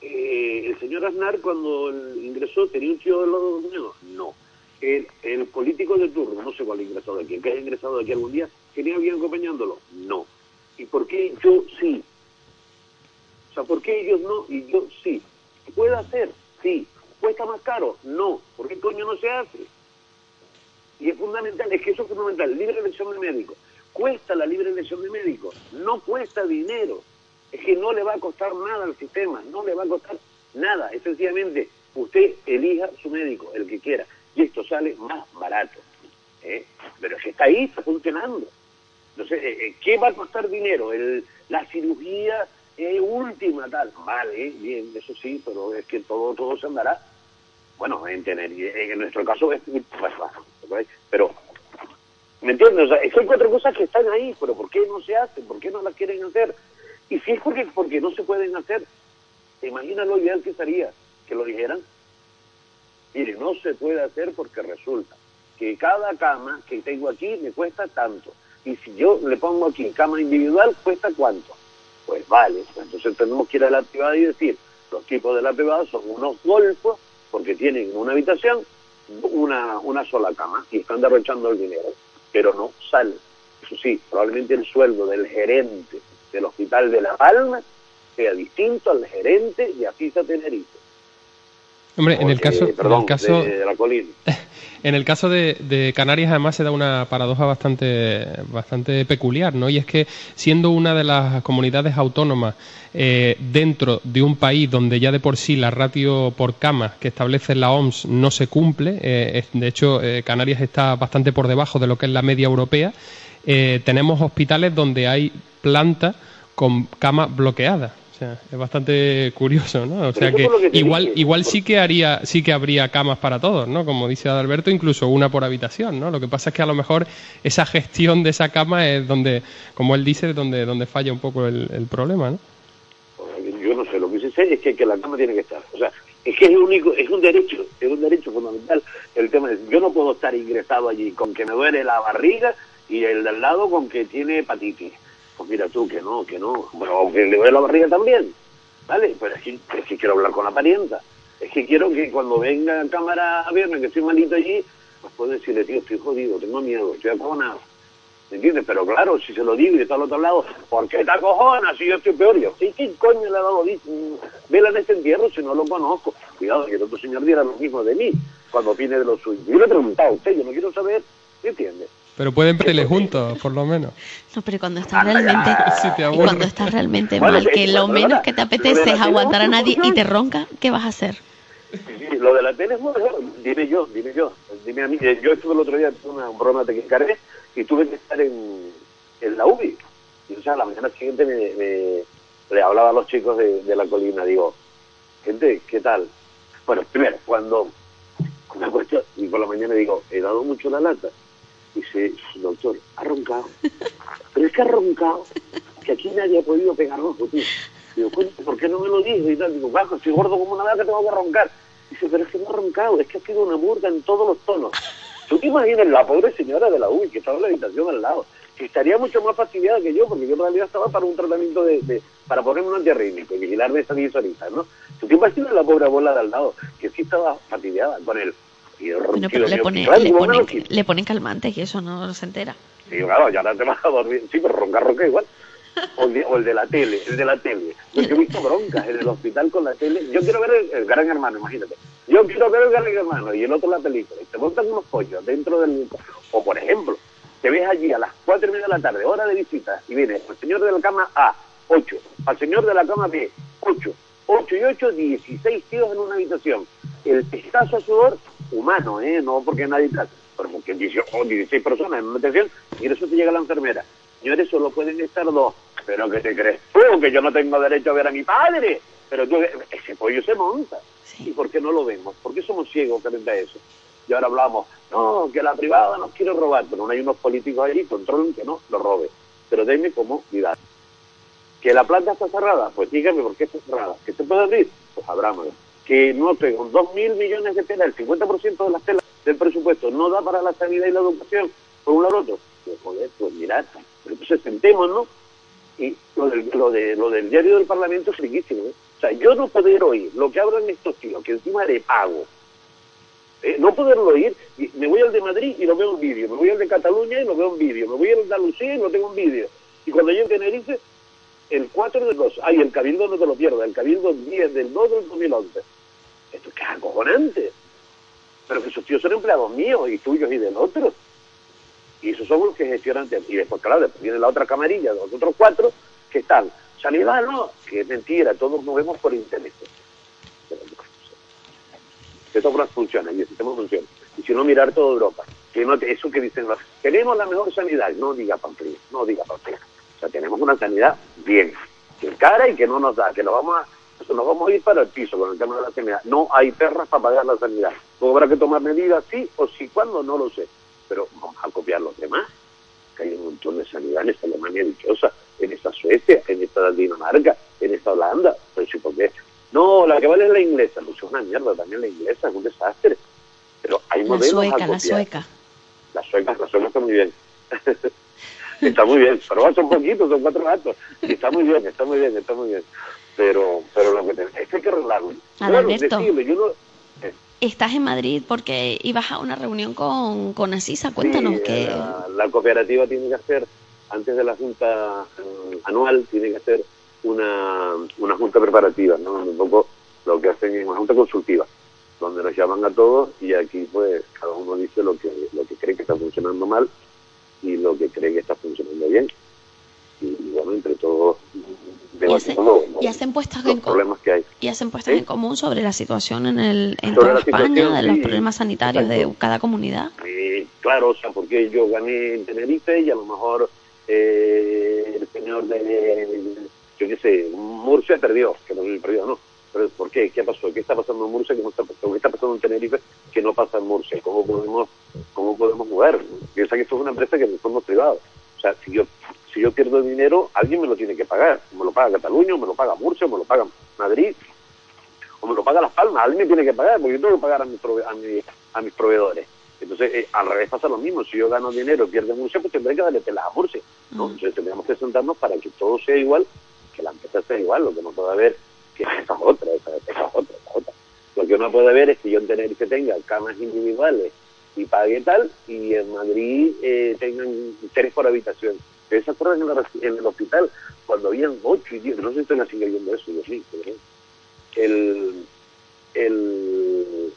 Eh, el señor Aznar, cuando ingresó, ¿tenía un tío al lado acompañándolo? No. El, político de turno, no sé cuál ha ingresado aquí, que haya ingresado aquí algún día, ¿tenía alguien acompañándolo? No. ¿Y por qué yo sí? O sea, ¿por qué ellos no y yo sí? ¿Puede hacer? Sí. ¿Cuesta más caro? No. ¿Por qué coño no se hace? Y es fundamental, es que eso es fundamental, libre elección de médico cuesta la libre elección de médicos, no cuesta dinero, es que no le va a costar nada al sistema, no le va a costar nada, es sencillamente usted elija su médico, el que quiera, y esto sale más barato. ¿eh? Pero que está ahí, está funcionando. Entonces, eh, eh, ¿qué va a costar dinero? El, la cirugía última, tal. Vale, bien, eso sí, pero es que todo todo se andará. Bueno, en, en nuestro caso es más bajo, pero ¿Me entiendes? O hay cuatro cosas que están ahí, pero ¿por qué no se hacen? ¿Por qué no las quieren hacer? Y si es porque, porque no se pueden hacer, ¿te imaginas lo ideal que sería que lo dijeran? Mire, no se puede hacer porque resulta que cada cama que tengo aquí me cuesta tanto. Y si yo le pongo aquí cama individual, ¿cuesta cuánto? Pues vale, entonces tenemos que ir a la privada y decir, los tipos de la privada son unos golfos porque tienen en una habitación una, una sola cama y están derrochando el dinero pero no sale. Eso sí, probablemente el sueldo del gerente del Hospital de La Palma sea distinto al gerente de Afisa Tenerife. Hombre, en el caso, perdón, en caso de, la colina. En el caso de, Canarias, además, se da una paradoja bastante, bastante peculiar, ¿no? Y es que, siendo una de las comunidades autónomas eh, dentro de un país donde ya de por sí la ratio por cama que establece la OMS no se cumple, eh, de hecho, eh, Canarias está bastante por debajo de lo que es la media europea, tenemos hospitales donde hay plantas con camas bloqueadas O sea, es bastante curioso, ¿no? O sea que, igual, igual sí que haría, sí que habría camas para todos, ¿no? Como dice Adalberto, incluso una por habitación, ¿no? Lo que pasa es que a lo mejor esa gestión de esa cama es donde, como él dice, donde, donde falla un poco el, el problema, ¿no? Yo no sé, lo que sí sé es que, que la cama tiene que estar. O sea, es que es único, es un derecho, es un derecho fundamental. El tema es, yo no puedo estar ingresado allí con que me duele la barriga y el de al lado con que tiene hepatitis. Pues mira tú, que no, que no. Bueno, aunque le duele la barriga también, ¿vale? Pero es que, es que quiero hablar con la parienta. Es que quiero que cuando venga a cámara a verme que estoy malito allí, pues puedo decirle, tío, estoy jodido, tengo miedo, estoy acojonado. ¿Me entiendes? Pero claro, si se lo digo y está al otro lado, ¿por qué te acojonas si yo estoy peor? Yo, ¿sí, ¿qué coño le ha dado vela en este entierro si no lo conozco? Cuidado, que el otro señor diera lo mismo de mí cuando opine de lo suyo. Yo le he preguntado a usted, yo no quiero saber, ¿me entiende? Pero pueden pelear juntos, por lo menos. No, pero cuando estás realmente, cuando estás realmente mal, que lo menos que te apetece es aguantar a nadie y te ronca, ¿qué vas a hacer? Sí, lo de la tele es bueno, dime yo, dime yo, dime a mí. Yo estuve el otro día en una broma de que encargué y tuve que estar en, en la UBI. Y o sea, la mañana siguiente me, le hablaba a los chicos de, de, la colina, digo, gente, ¿qué tal? Bueno, primero, cuando me acuesto y por la mañana digo, he dado mucho la lata. Dice, doctor, ha roncado. Pero es que ha roncado, que aquí nadie ha podido pegar ojo, tío. Digo, ¿por qué no me lo dijo? Y tal, digo, bajo, estoy gordo como una vaca, tengo que roncar. Dice, pero es que no ha roncado, es que ha sido una murga en todos los tonos. Tú te imaginas la pobre señora de la UBI que estaba en la habitación al lado, que estaría mucho más fastidiada que yo, porque yo en realidad estaba para un tratamiento de, para ponerme un antiarrítmico y vigilarme esas 10 horitas, ¿no? Tú te imaginas la pobre abuela de al lado, que sí estaba fastidiada con él. Bueno, pero le, pone, le, ponen, le ponen calmantes y eso no se entera. Sí, claro, ya no te vas a dormir. Sí, pero roncar ronca igual. O el, de, o el, de, la tele, el de la tele. Yo he visto broncas en el hospital con la tele. Yo quiero ver el, el, Gran Hermano, imagínate. Yo quiero ver el Gran Hermano y el otro la película. Y te montan unos pollos dentro del... O, por ejemplo, te ves allí a las cuatro y media de la tarde, hora de visita, y viene el señor de la cama A, 8, al señor de la cama B, 8, 8 y 8, 16 tíos en una habitación. El pestazo a sudor humano, ¿eh? No porque nadie trata, pero porque 16 personas en una habitación y eso te llega la enfermera. Señores, solo pueden estar dos. ¿Pero qué te crees tú? Que yo no tengo derecho a ver a mi padre. Pero tú, ese pollo se monta. Sí. ¿Y por qué no lo vemos? ¿Por qué somos ciegos frente a eso? Y ahora hablamos, no, que la privada nos quiere robar, pero no hay unos políticos allí, controlen que no lo robe. Pero denme comodidad. ¿Que la planta está cerrada? Pues dígame por qué está cerrada. ¿Que se puede abrir? Pues abrámosla. Que no con dos mil millones de telas, el 50% de las telas del presupuesto no da para la sanidad y la educación, por un lado otro. Pues joder, pues mirad, pero entonces sentémonos y lo del, lo, de, lo del diario del Parlamento es riquísimo. ¿eh? O sea, yo no poder oír lo que hablan estos tíos, que encima de pago, eh, no poderlo oír, me voy al de Madrid y lo veo en vídeo, me voy al de Cataluña y lo veo en vídeo, me voy al de Andalucía y lo tengo en vídeo. Y cuando yo en Tenerife, el 4 del 2, ay, el Cabildo no te lo pierdas, el Cabildo 10 del 2 del 2011. Esto es acojonante. Pero que esos tíos son empleados míos y tuyos y del otro. Y esos son los que gestionan. Y después, claro, después viene la otra camarilla, los otros cuatro, que están. Sanidad no, que es mentira, todos nos vemos por internet. Esto no funciona y el sistema funciona. Y si no, mirar toda Europa. Que no, eso que dicen, tenemos la mejor sanidad. No diga pamplina, no diga pamplina. O sea, tenemos una sanidad bien, que cara y que no nos da, que nos vamos a nos vamos a ir para el piso con el tema de la sanidad. No hay perras para pagar la sanidad. Luego habrá que tomar medidas, sí o sí, cuándo, no lo sé. Pero vamos a copiar los demás. Que hay un montón de sanidad en esta Alemania dichosa, en esta Suecia, en esta Dinamarca, en esta Holanda. Pero sí, porque no, la que vale es la inglesa. No es una mierda también la inglesa, es un desastre. Pero hay la modelos sueca, a copiar. La sueca, la sueca. La sueca está muy bien. está muy bien, pero son poquitos, son cuatro gatos. Y está muy bien, está muy bien, está muy bien pero pero lo que es que hay que arreglarlo. Adalberto, Claro, decirle, yo no, eh, estás en Madrid porque ibas a una reunión con, con Asisa, cuéntanos sí, que... La, la, cooperativa tiene que hacer, antes de la junta um, anual, tiene que hacer una, una junta preparativa, ¿no? Un poco lo que hacen es una junta consultiva, donde nos llaman a todos y aquí pues cada uno dice lo que, lo que cree que está funcionando mal y lo que cree que está funcionando bien. Y, y bueno, entre todos y, hace, y, hacen puestas en problemas que hay. y hacen puestas ¿Sí? en común sobre la situación en el en toda España de los sí, problemas sanitarios exacto. de cada comunidad sí, claro o sea porque yo gané en Tenerife y a lo mejor eh, el señor de yo qué sé, Murcia perdió, que no perdió, no. Pero ¿por qué? ¿Qué pasó? ¿Qué está pasando en Murcia? ¿Qué, no está, pasando? ¿Qué está pasando en Tenerife que no pasa en Murcia? ¿Cómo podemos, cómo podemos jugar? Piensa que esto es una empresa que somos privados. O sea, si yo, si yo pierdo dinero, alguien me lo tiene que pagar. Me lo paga Cataluña, me lo paga Murcia, me lo paga Madrid, o me lo paga Las Palmas. Alguien me tiene que pagar, porque yo tengo que pagar a mis, prove- a mi- a mis proveedores. Entonces, eh, al revés pasa lo mismo. Si yo gano dinero y pierdo Murcia, pues tendré que darle pelas a Murcia. ¿no? Entonces, tendríamos que sentarnos para que todo sea igual, que la empresa sea igual. Lo que no puede haber, que esa es otra, esa, esa es otra, esa es otra. Lo que no puede haber es que yo en Tenerife tenga camas individuales y pague tal, y en Madrid eh, tengan tres por habitación. ¿Se acuerdan en, en el hospital cuando habían ocho y diez? No sé si están sigue viendo eso, yo sí. El, el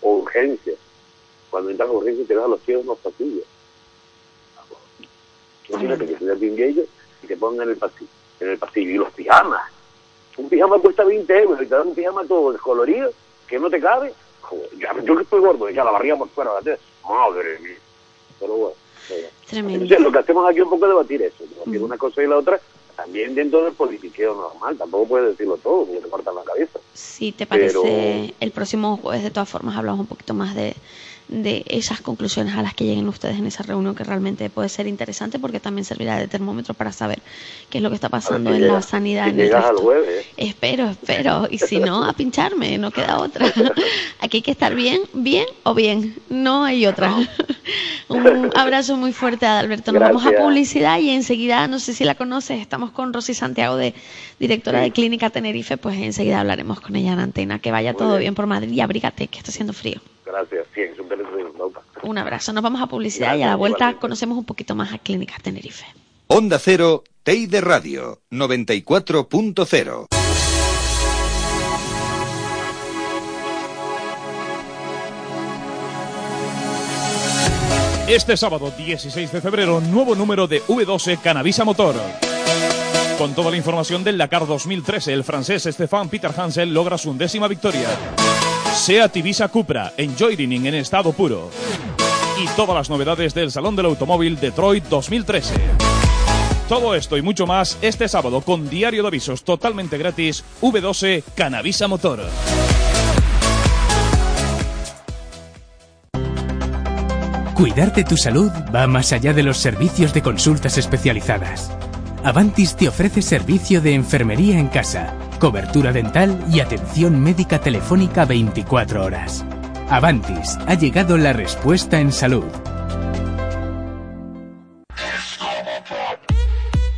urgencia. Cuando entras a urgencia te dan los pies en los pasillos. Imagínate que te den ellos y te pongan en el pasillo, en el pasillo. Y los pijamas. Un pijama cuesta 20 euros y te dan un pijama todo descolorido que no te cabe. Joder, ya, yo que estoy gordo, ya la barriga por fuera, la madre mía. Pero bueno. bueno. Tremendo. Entonces, lo que hacemos aquí es un poco debatir eso, debatir una cosa y la otra, también dentro del politiqueo normal, tampoco puedes decirlo todo, porque te cortan la cabeza. Si te parece, Pero- el próximo jueves de todas formas hablamos un poquito más de, de esas conclusiones a las que lleguen ustedes en esa reunión que realmente puede ser interesante porque también servirá de termómetro para saber qué es lo que está pasando si en la sanidad si en el llegas al resto. jueves. Espero, espero. Y si no, a pincharme, no queda otra. Aquí hay que estar bien, bien o bien. No hay otra. Un abrazo muy fuerte a Alberto. Nos vamos a Gracias. publicidad y enseguida, no sé si la conoces, estamos con Rosy Santiago, de directora de Clínica Tenerife, pues enseguida hablaremos con ella en antena. Que vaya Muy todo bien. bien por Madrid y abrígate, que está haciendo frío. Gracias, sí, es un. Un abrazo. Nos vamos a publicidad y a la vuelta igualmente. conocemos un poquito más a Clínica Tenerife. Onda Cero, Teide Radio, 94.0. Este sábado 16 de febrero, nuevo número de V12 Cannabisa Motor. Con toda la información del Dakar 2013, el francés Stéphane Peter Hansel logra su undécima victoria. Seat Ibiza Cupra, Riding en estado puro. Y todas las novedades del Salón del Automóvil Detroit 2013. Todo esto y mucho más este sábado con diario de avisos totalmente gratis V12 Cannabisa Motor. Cuidar de tu salud va más allá de los servicios de consultas especializadas. Avantis te ofrece servicio de enfermería en casa, cobertura dental y atención médica telefónica 24 horas. Avantis, ha llegado la respuesta en salud.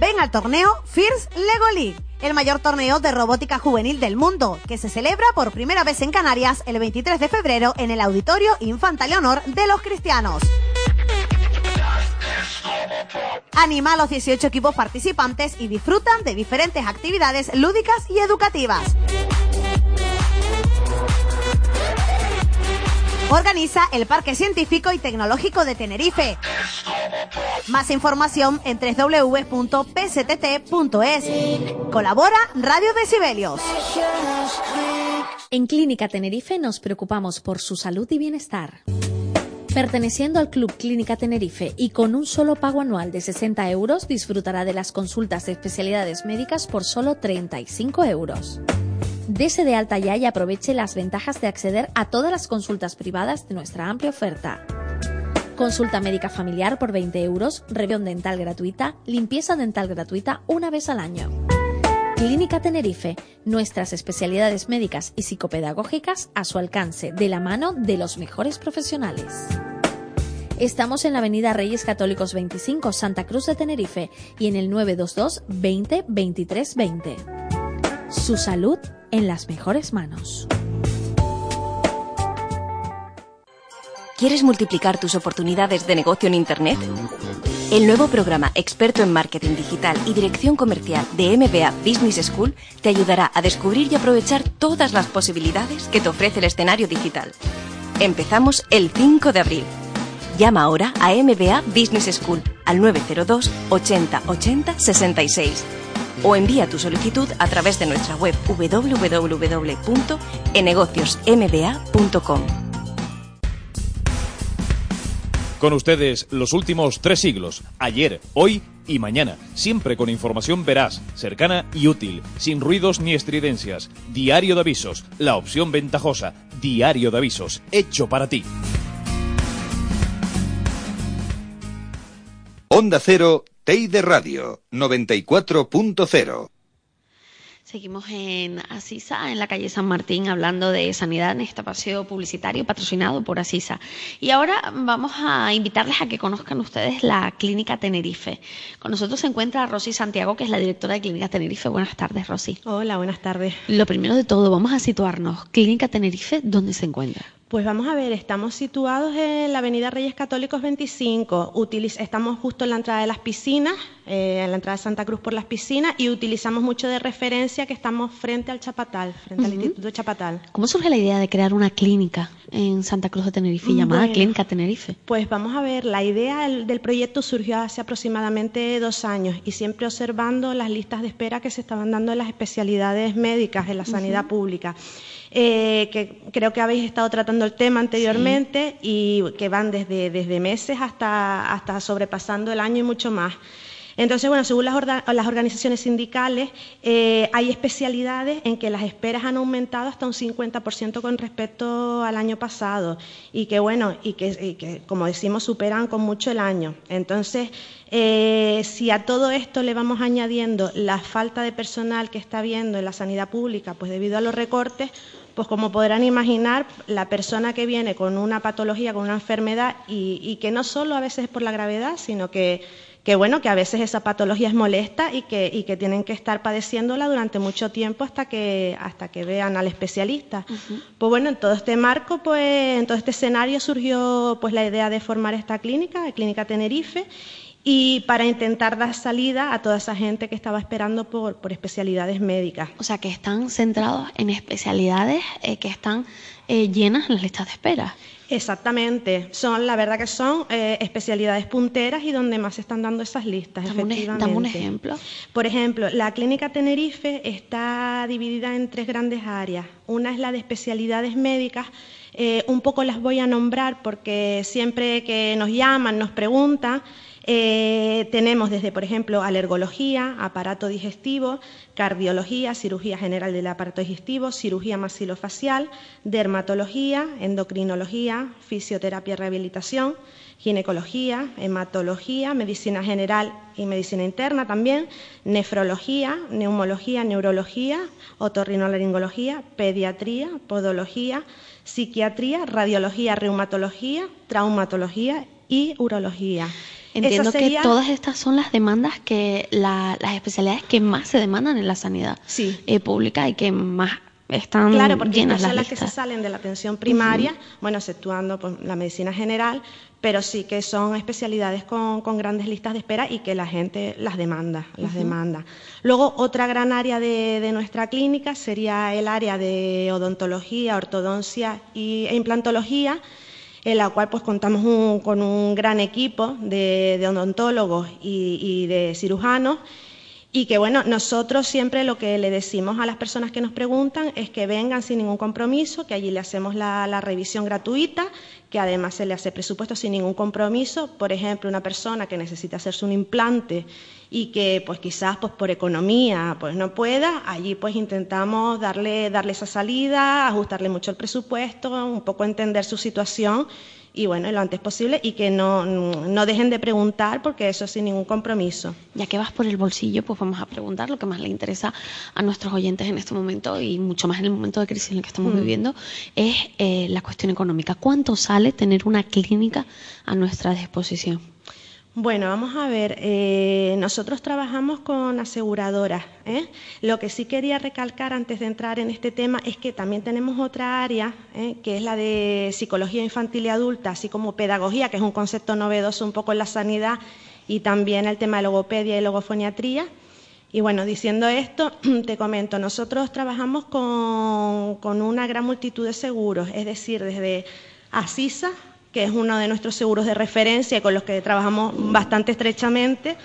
Ven al torneo First Lego League, el mayor torneo de robótica juvenil del mundo, que se celebra por primera vez en Canarias el 23 de febrero en el Auditorio Infanta Leonor de los Cristianos. Anima a los 18 equipos participantes y disfrutan de diferentes actividades lúdicas y educativas. Organiza el Parque Científico y Tecnológico de Tenerife. Más información en www.pstt.es. Colabora Radio Decibelios. En Clínica Tenerife nos preocupamos por su salud y bienestar. Perteneciendo al Club Clínica Tenerife y con un solo pago anual de 60 euros, disfrutará de las consultas de especialidades médicas por solo 35 euros. Dese de alta ya y aproveche las ventajas de acceder a todas las consultas privadas de nuestra amplia oferta. Consulta médica familiar por 20 euros, revisión dental gratuita, limpieza dental gratuita una vez al año. Clínica Tenerife, nuestras especialidades médicas y psicopedagógicas a su alcance, de la mano de los mejores profesionales. Estamos en la Avenida Reyes Católicos 25, Santa Cruz de Tenerife y en el 922 20 23 20. Su salud en las mejores manos. ¿Quieres multiplicar tus oportunidades de negocio en Internet? El nuevo programa Experto en Marketing Digital y Dirección Comercial de MBA Business School te ayudará a descubrir y aprovechar todas las posibilidades que te ofrece el escenario digital. Empezamos el 5 de abril. Llama ahora a MBA Business School al 902 80 80 66 o envía tu solicitud a través de nuestra web www.enegociosmba.com. Con ustedes los últimos tres siglos, ayer, hoy y mañana, siempre con información veraz, cercana y útil, sin ruidos ni estridencias. Diario de avisos, la opción ventajosa. Diario de avisos, hecho para ti. Onda Cero, Teide Radio, 94.0. Seguimos en Asisa, en la calle San Martín, hablando de sanidad en este paseo publicitario patrocinado por Asisa. Y ahora vamos a invitarles a que conozcan ustedes la Clínica Tenerife. Con nosotros se encuentra Rosy Santiago, que es la directora de Clínica Tenerife. Buenas tardes, Rosy. Hola, buenas tardes. Lo primero de todo, vamos a situarnos. Clínica Tenerife, ¿dónde se encuentra? Pues vamos a ver, estamos situados en la Avenida Reyes Católicos 25. estamos justo en la entrada de las piscinas, eh, en la entrada de Santa Cruz por las piscinas, y utilizamos mucho de referencia que estamos frente al Chapatal, frente al Instituto Chapatal. ¿Cómo surge la idea de crear una clínica en Santa Cruz de Tenerife llamada Clínica Tenerife? Pues vamos a ver, la idea del proyecto surgió hace aproximadamente dos años y siempre observando las listas de espera que se estaban dando en las especialidades médicas en la sanidad pública. Eh, que creo que habéis estado tratando el tema anteriormente y que van desde, desde meses hasta, hasta sobrepasando el año y mucho más. Entonces, bueno, según las, organizaciones sindicales, eh, hay especialidades en que las esperas han aumentado hasta un 50% con respecto al año pasado y que, bueno, y que, como decimos, superan con mucho el año. Entonces, eh, si a todo esto le vamos añadiendo la falta de personal que está habiendo en la sanidad pública, pues debido a los recortes, pues como podrán imaginar, la persona que viene con una patología, con una enfermedad, y, que no solo a veces es por la gravedad, sino que, bueno, que a veces esa patología es molesta y que, tienen que estar padeciéndola durante mucho tiempo hasta que, hasta que vean al especialista. Pues bueno, en todo este marco, pues, en todo este escenario surgió pues la idea de formar esta clínica, la Clínica Tenerife, y para intentar dar salida a toda esa gente que estaba esperando por, especialidades médicas. O sea, que están centrados en especialidades eh, que están eh, llenas en las listas de espera. Exactamente, son la verdad que son eh, especialidades punteras y donde más se están dando esas listas. efectivamente. Dame un ejemplo. Por ejemplo, la clínica Tenerife está dividida en tres grandes áreas. Una es la de especialidades médicas, un poco las voy a nombrar porque siempre que nos llaman, nos preguntan, eh, tenemos desde, por ejemplo, alergología, aparato digestivo, cardiología, cirugía general del aparato digestivo, cirugía maxilofacial, dermatología, endocrinología, fisioterapia y rehabilitación, ginecología, hematología, medicina general y medicina interna también, nefrología, neumología, neurología, otorrinolaringología, pediatría, podología, psiquiatría, radiología, reumatología, traumatología y urología. Entiendo que todas estas son las demandas que las especialidades que más se demandan en la sanidad eh, pública y que más están claro, porque llenas son las, que se salen de la atención primaria, bueno, exceptuando pues, la medicina general, pero sí que son especialidades con, grandes listas de espera y que la gente las demanda, las demanda. Luego, otra gran área de, de, nuestra clínica sería el área de odontología, ortodoncia y, e implantología, en la cual pues contamos con un gran equipo de, odontólogos y, de cirujanos y que bueno, nosotros siempre lo que le decimos a las personas que nos preguntan es que vengan sin ningún compromiso, que allí le hacemos la, la revisión gratuita, que además se le hace presupuesto sin ningún compromiso. Por ejemplo, una persona que necesita hacerse un implante y que pues quizás pues por economía pues no pueda, allí pues intentamos darle, darle esa salida, ajustarle mucho el presupuesto, un poco entender su situación y bueno, lo antes posible y que no, no dejen de preguntar porque eso sin ningún compromiso. Ya que vas por el bolsillo, pues vamos a preguntar lo que más le interesa a nuestros oyentes en este momento y mucho más en el momento de crisis en el que estamos mm. viviendo, es eh, la cuestión económica. ¿Cuánto sale tener una clínica a nuestra disposición? Bueno, vamos a ver, eh, nosotros trabajamos con aseguradoras. ¿eh? Lo que sí quería recalcar antes de entrar en este tema es que también tenemos otra área, ¿eh? que es la de psicología infantil y adulta, así como pedagogía, que es un concepto novedoso un poco en la sanidad, y también el tema de logopedia y logofoniatría. Y bueno, diciendo esto, te comento, nosotros trabajamos con, con una gran multitud de seguros, es decir, desde Asisa, que es uno de nuestros seguros de referencia con los que trabajamos bastante estrechamente,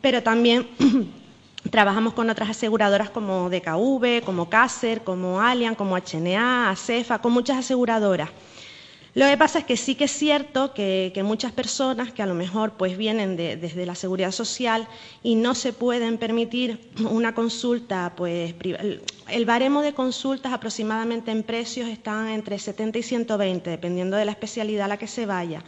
pero también trabajamos con otras aseguradoras como DKV, como Caser, como Allian, como HNA, ACEFA, con muchas aseguradoras. Lo que pasa es que sí que es cierto que, muchas personas que a lo mejor pues vienen desde la seguridad social y no se pueden permitir una consulta, pues el baremo de consultas aproximadamente en precios están entre 70 y 120, dependiendo de la especialidad a la que se vaya.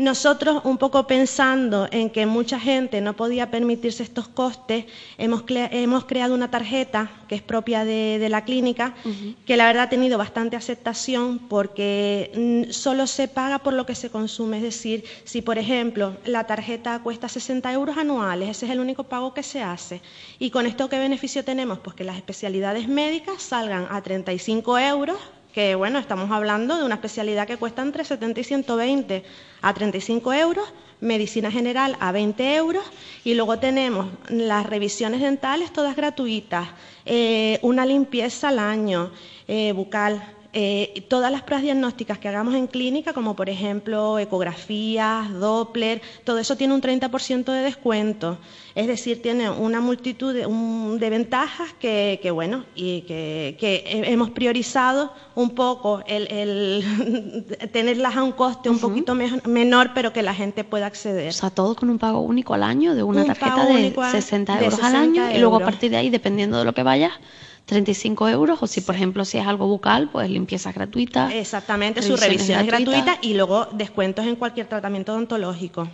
Nosotros, un poco pensando en que mucha gente no podía permitirse estos costes, hemos, creado una tarjeta que es propia de, la clínica, que la verdad ha tenido bastante aceptación porque mm, solo se paga por lo que se consume. Es decir, si por ejemplo la tarjeta cuesta 60 euros anuales, ese es el único pago que se hace. ¿Y con esto qué beneficio tenemos? Pues que las especialidades médicas salgan a 35 euros que bueno, estamos hablando de una especialidad que cuesta entre 70 y 120 a 35 euros, medicina general a 20 euros y luego tenemos las revisiones dentales todas gratuitas, eh, una limpieza al año, eh, bucal, eh, todas las pruebas diagnósticas que hagamos en clínica, como por ejemplo ecografías, Doppler, todo eso tiene un 30% de descuento. Es decir, tiene una multitud de, ventajas que, bueno, y que, hemos priorizado un poco el, tenerlas a un coste un poquito menor, pero que la gente pueda acceder. O sea, todo con un pago único al año de una tarjeta de 60 euros al año y luego a partir de ahí, dependiendo de lo que vayas, 35 euros o si, por ejemplo, si es algo bucal, pues limpieza gratuita. Exactamente, su revisión es gratuita y luego descuentos en cualquier tratamiento odontológico.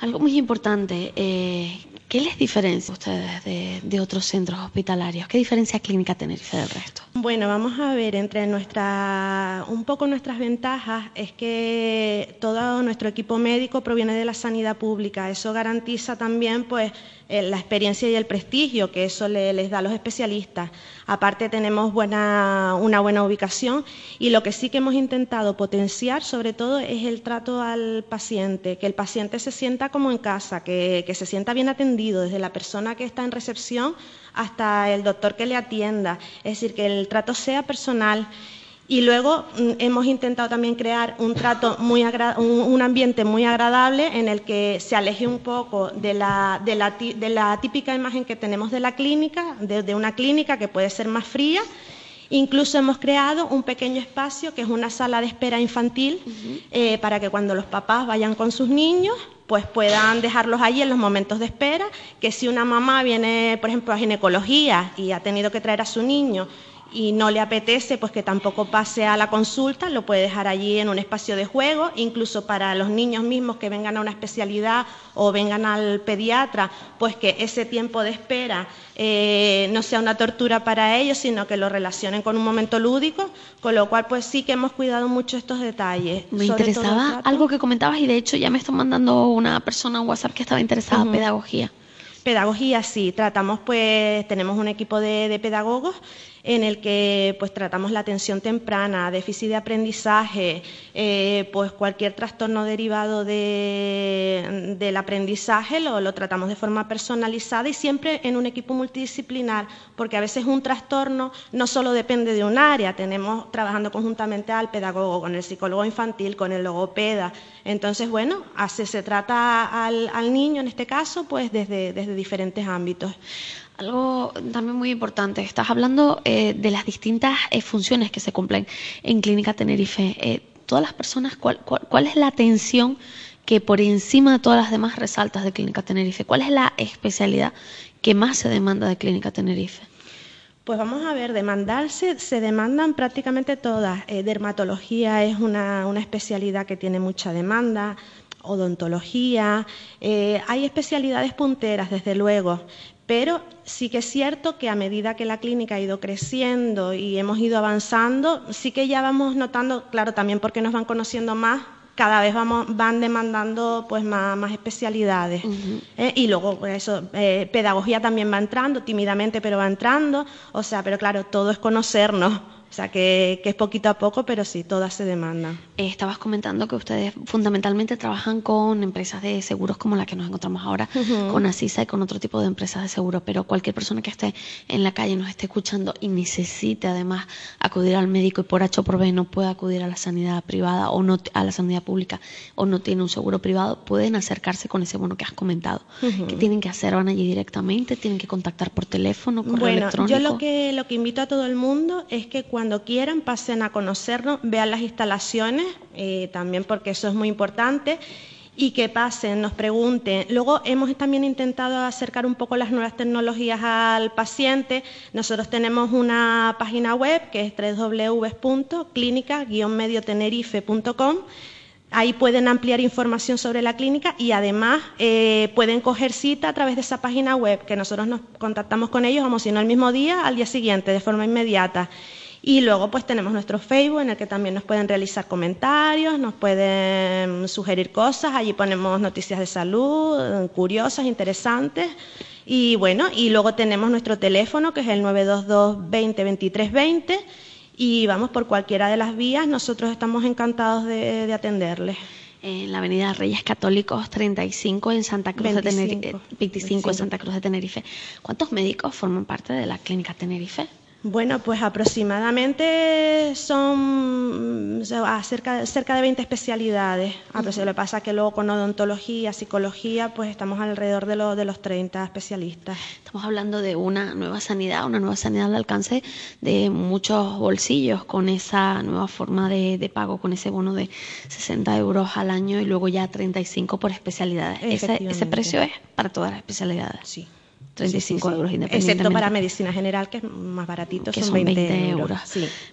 Algo muy importante, eh, ¿qué les diferencia a ustedes de, otros centros hospitalarios? ¿Qué diferencia Clínica Tenerife del resto? Bueno, vamos a ver, entre nuestra, un poco nuestras ventajas es que todo nuestro equipo médico proviene de la sanidad pública. Eso garantiza también, pues, la experiencia y el prestigio que eso les da a los especialistas. Aparte tenemos buena, una buena ubicación y lo que sí que hemos intentado potenciar sobre todo es el trato al paciente, que el paciente se sienta como en casa, que, que se sienta bien atendido desde la persona que está en recepción hasta el doctor que le atienda. Es decir, que el trato sea personal y luego mm, hemos intentado también crear un trato muy un, ambiente muy agradable en el que se aleje un poco de la, de la, de la típica imagen que tenemos de la clínica, de, una clínica que puede ser más fría. Incluso hemos creado un pequeño espacio que es una sala de espera infantil eh, para que cuando los papás vayan con sus niños pues puedan dejarlos allí en los momentos de espera, que si una mamá viene, por ejemplo, a ginecología y ha tenido que traer a su niño y no le apetece, pues que tampoco pase a la consulta, lo puede dejar allí en un espacio de juego, incluso para los niños mismos que vengan a una especialidad o vengan al pediatra, pues que ese tiempo de espera eh, no sea una tortura para ellos, sino que lo relacionen con un momento lúdico, con lo cual pues sí que hemos cuidado mucho estos detalles. Me interesaba algo que comentabas y de hecho ya me está mandando una persona en WhatsApp que estaba interesada en pedagogía. Pedagogía, sí, tratamos, pues, tenemos un equipo de pedagogos en el que pues tratamos la atención temprana, déficit de aprendizaje, eh, pues cualquier trastorno derivado del aprendizaje lo, tratamos de forma personalizada y siempre en un equipo multidisciplinar, porque a veces un trastorno no solo depende de un área, tenemos trabajando conjuntamente al pedagogo, con el psicólogo infantil, con el logopeda. Entonces, bueno, así se trata al, niño en este caso, pues desde diferentes ámbitos. Algo también muy importante, estás hablando eh, de las distintas eh, funciones que se cumplen en Clínica Tenerife. Eh, todas las personas, ¿cuál, es la atención que por encima de todas las demás resaltas de Clínica Tenerife? ¿Cuál es la especialidad que más se demanda de Clínica Tenerife? Pues vamos a ver, demandarse, se demandan prácticamente todas. dermatología es una, especialidad que tiene mucha demanda, odontología, hay especialidades punteras, desde luego, pero sí que es cierto que a medida que la clínica ha ido creciendo y hemos ido avanzando, sí que ya vamos notando, claro, también porque nos van conociendo más, cada vez vamos, van demandando pues más, especialidades. ¿eh? Y luego pues, eso, eh, pedagogía también va entrando, tímidamente, pero va entrando. O sea, pero claro, todo es conocernos. O sea, que, es poquito a poco, pero sí, todas se demandan. Eh, estabas comentando que ustedes fundamentalmente trabajan con empresas de seguros como la que nos encontramos ahora, con Asisa y con otro tipo de empresas de seguros, pero cualquier persona que esté en la calle, nos esté escuchando y necesite además acudir al médico y por H o por B no puede acudir a la sanidad privada o no a la sanidad pública o no tiene un seguro privado, pueden acercarse con ese bono que has comentado. ¿Qué tienen que hacer? ¿Van allí directamente? ¿Tienen que contactar por teléfono, correo bueno, electrónico? Yo lo que, lo que invito a todo el mundo es que cuando cuando quieran, pasen a conocernos, vean las instalaciones, eh, también porque eso es muy importante y que pasen, nos pregunten. Luego hemos también intentado acercar un poco las nuevas tecnologías al paciente. Nosotros tenemos una página web que es www.clínica-mediotenerife.com. Ahí pueden ampliar información sobre la clínica y además eh, pueden coger cita a través de esa página web, que nosotros nos contactamos con ellos, vamos, si no el mismo día, al día siguiente, de forma inmediata. Y luego pues tenemos nuestro Facebook en el que también nos pueden realizar comentarios, nos pueden sugerir cosas, allí ponemos noticias de salud, curiosas, interesantes. Y bueno, y luego tenemos nuestro teléfono que es el 922 20 23 20 y vamos por cualquiera de las vías, nosotros estamos encantados de, de atenderles en la Avenida Reyes Católicos 35 en Santa Cruz de Tenerife, 25 en Santa Cruz de Tenerife. ¿Cuántos médicos forman parte de la clínica Tenerife? Bueno, pues aproximadamente son cerca, cerca de 20 especialidades. A lo que pasa que luego con odontología, psicología, pues estamos alrededor de, lo, de los 30 especialistas. Estamos hablando de una nueva sanidad, una nueva sanidad al alcance de muchos bolsillos con esa nueva forma de, de pago, con ese bono de 60 euros al año y luego ya 35 por especialidades. Ese, ese precio es para todas las especialidades. Sí. 35 euros independientemente. Excepto para medicina general, que es más baratito, que son 20, euros.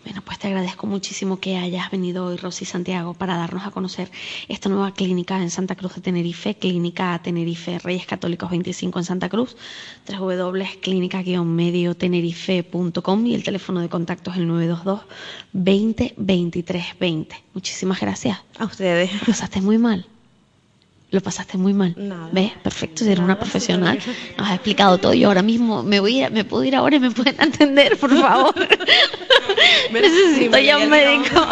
Bueno, pues te agradezco muchísimo que hayas venido hoy, Rosy Santiago, para darnos a conocer esta nueva clínica en Santa Cruz de Tenerife, Clínica Tenerife Reyes Católicos 25 en Santa Cruz, www.clínica-mediotenerife.com y el teléfono de contacto es el 922 20 23 20. Muchísimas gracias. A ustedes. Pasaste muy mal. Lo pasaste muy mal. ¿Ves? Perfecto, si eres una profesional. Nos has explicado todo. Yo ahora mismo me voy a, me puedo ir ahora y me pueden atender, por favor. Necesito ya un médico.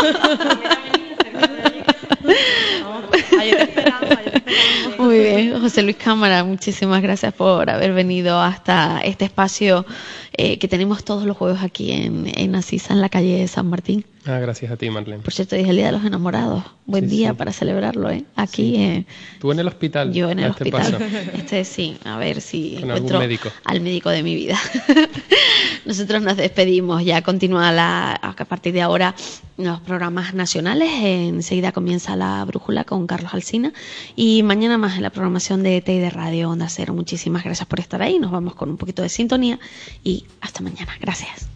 Muy bien, José Luis Cámara, muchísimas gracias por haber venido hasta este espacio eh, que tenemos todos los jueves aquí en, en Asisa, en la calle de San Martín. Ah, gracias a ti, Marlene. Por cierto, es el Día de los Enamorados. Buen día para celebrarlo, ¿eh? Aquí. Eh, Tú en el hospital. Yo en el este hospital. paso. Este sí, a ver si Con encuentro médico. al médico de mi vida. Nosotros nos despedimos. Ya continúa la, a partir de ahora los programas nacionales. Enseguida comienza la brújula con Carlos Alsina. Y mañana más en la programación de TI de Radio Onda Cero. Muchísimas gracias por estar ahí. Nos vamos con un poquito de sintonía. Y hasta mañana. Gracias.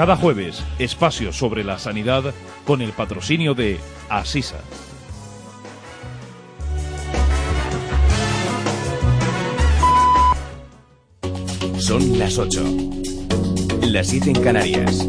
Cada jueves, espacio sobre la sanidad con el patrocinio de Asisa. Son las 8. Las 7 en Canarias.